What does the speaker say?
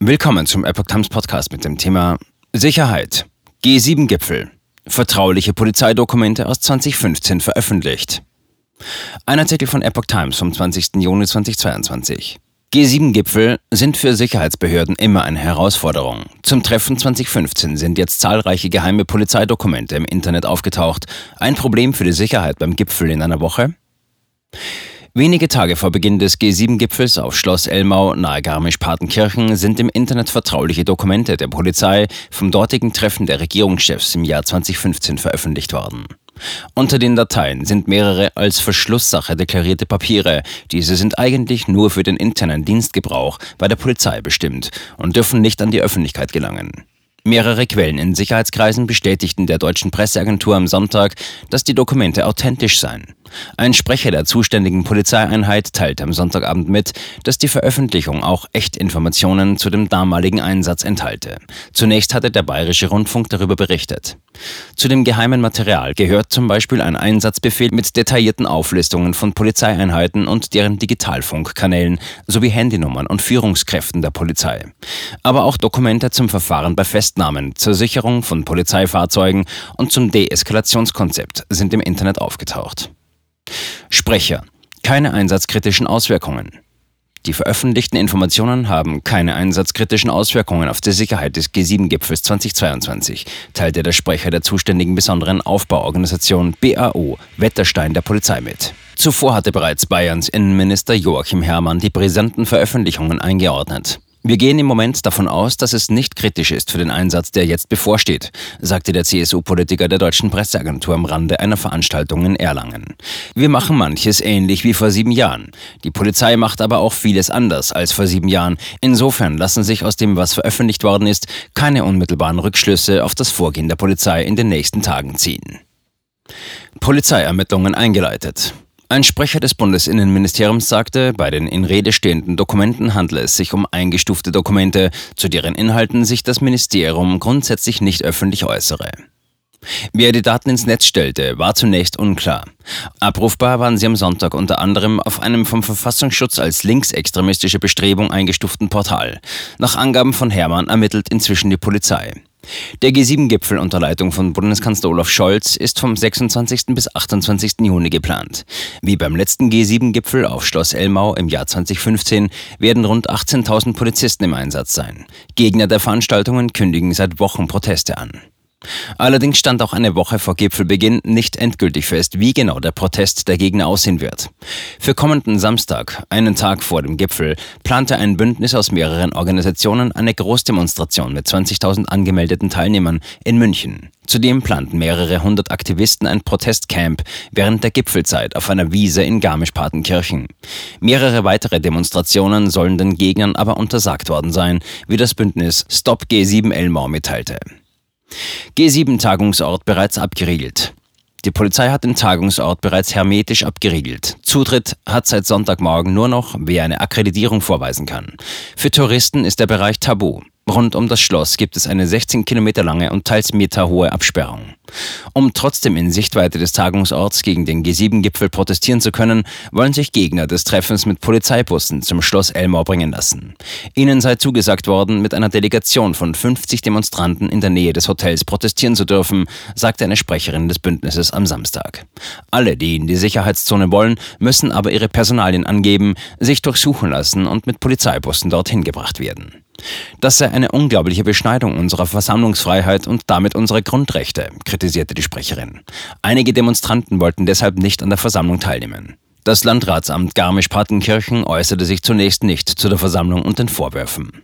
Willkommen zum Epoch Times Podcast mit dem Thema Sicherheit. G7-Gipfel. Vertrauliche Polizeidokumente aus 2015 veröffentlicht. Ein Artikel von Epoch Times vom 20. Juni 2022. G7-Gipfel sind für Sicherheitsbehörden immer eine Herausforderung. Zum Treffen 2015 sind jetzt zahlreiche geheime Polizeidokumente im Internet aufgetaucht. Ein Problem für die Sicherheit beim Gipfel in einer Woche? Wenige Tage vor Beginn des G7-Gipfels auf Schloss Elmau nahe Garmisch-Partenkirchen sind im Internet vertrauliche Dokumente der Polizei vom dortigen Treffen der Regierungschefs im Jahr 2015 veröffentlicht worden. Unter den Dateien sind mehrere als Verschlusssache deklarierte Papiere. Diese sind eigentlich nur für den internen Dienstgebrauch bei der Polizei bestimmt und dürfen nicht an die Öffentlichkeit gelangen. Mehrere Quellen in Sicherheitskreisen bestätigten der deutschen Presseagentur am Sonntag, dass die Dokumente authentisch seien. Ein Sprecher der zuständigen Polizeieinheit teilte am Sonntagabend mit, dass die Veröffentlichung auch Echtinformationen zu dem damaligen Einsatz enthalte. Zunächst hatte der Bayerische Rundfunk darüber berichtet. Zu dem geheimen Material gehört zum Beispiel ein Einsatzbefehl mit detaillierten Auflistungen von Polizeieinheiten und deren Digitalfunkkanälen sowie Handynummern und Führungskräften der Polizei. Aber auch Dokumente zum Verfahren bei Festnahmen, zur Sicherung von Polizeifahrzeugen und zum Deeskalationskonzept sind im Internet aufgetaucht. Sprecher. Keine einsatzkritischen Auswirkungen. Die veröffentlichten Informationen haben keine einsatzkritischen Auswirkungen auf die Sicherheit des G7-Gipfels 2022, teilte der Sprecher der zuständigen besonderen Aufbauorganisation BAO Wetterstein der Polizei mit. Zuvor hatte bereits Bayerns Innenminister Joachim Herrmann die brisanten Veröffentlichungen eingeordnet. Wir gehen im Moment davon aus, dass es nicht kritisch ist für den Einsatz, der jetzt bevorsteht, sagte der CSU-Politiker der deutschen Presseagentur am Rande einer Veranstaltung in Erlangen. Wir machen manches ähnlich wie vor sieben Jahren. Die Polizei macht aber auch vieles anders als vor sieben Jahren. Insofern lassen sich aus dem, was veröffentlicht worden ist, keine unmittelbaren Rückschlüsse auf das Vorgehen der Polizei in den nächsten Tagen ziehen. Polizeiermittlungen eingeleitet. Ein Sprecher des Bundesinnenministeriums sagte, bei den in Rede stehenden Dokumenten handle es sich um eingestufte Dokumente, zu deren Inhalten sich das Ministerium grundsätzlich nicht öffentlich äußere. Wer die Daten ins Netz stellte, war zunächst unklar. Abrufbar waren sie am Sonntag unter anderem auf einem vom Verfassungsschutz als linksextremistische Bestrebung eingestuften Portal. Nach Angaben von Hermann ermittelt inzwischen die Polizei. Der G7-Gipfel unter Leitung von Bundeskanzler Olaf Scholz ist vom 26. bis 28. Juni geplant. Wie beim letzten G7-Gipfel auf Schloss Elmau im Jahr 2015 werden rund 18.000 Polizisten im Einsatz sein. Gegner der Veranstaltungen kündigen seit Wochen Proteste an. Allerdings stand auch eine Woche vor Gipfelbeginn nicht endgültig fest, wie genau der Protest der Gegner aussehen wird. Für kommenden Samstag, einen Tag vor dem Gipfel, plante ein Bündnis aus mehreren Organisationen eine Großdemonstration mit 20.000 angemeldeten Teilnehmern in München. Zudem planten mehrere hundert Aktivisten ein Protestcamp während der Gipfelzeit auf einer Wiese in Garmisch-Partenkirchen. Mehrere weitere Demonstrationen sollen den Gegnern aber untersagt worden sein, wie das Bündnis Stop G7 Elmau mitteilte. G7-Tagungsort bereits abgeriegelt. Die Polizei hat den Tagungsort bereits hermetisch abgeriegelt. Zutritt hat seit Sonntagmorgen nur noch, wer eine Akkreditierung vorweisen kann. Für Touristen ist der Bereich tabu. Rund um das Schloss gibt es eine 16 Kilometer lange und teils meterhohe Absperrung. Um trotzdem in Sichtweite des Tagungsorts gegen den G7-Gipfel protestieren zu können, wollen sich Gegner des Treffens mit Polizeibussen zum Schloss Elmau bringen lassen. Ihnen sei zugesagt worden, mit einer Delegation von 50 Demonstranten in der Nähe des Hotels protestieren zu dürfen, sagte eine Sprecherin des Bündnisses am Samstag. Alle, die in die Sicherheitszone wollen, müssen aber ihre Personalien angeben, sich durchsuchen lassen und mit Polizeibussen dorthin gebracht werden. Das sei eine unglaubliche Beschneidung unserer Versammlungsfreiheit und damit unserer Grundrechte, kritisierte die Sprecherin. Einige Demonstranten wollten deshalb nicht an der Versammlung teilnehmen. Das Landratsamt Garmisch-Partenkirchen äußerte sich zunächst nicht zu der Versammlung und den Vorwürfen.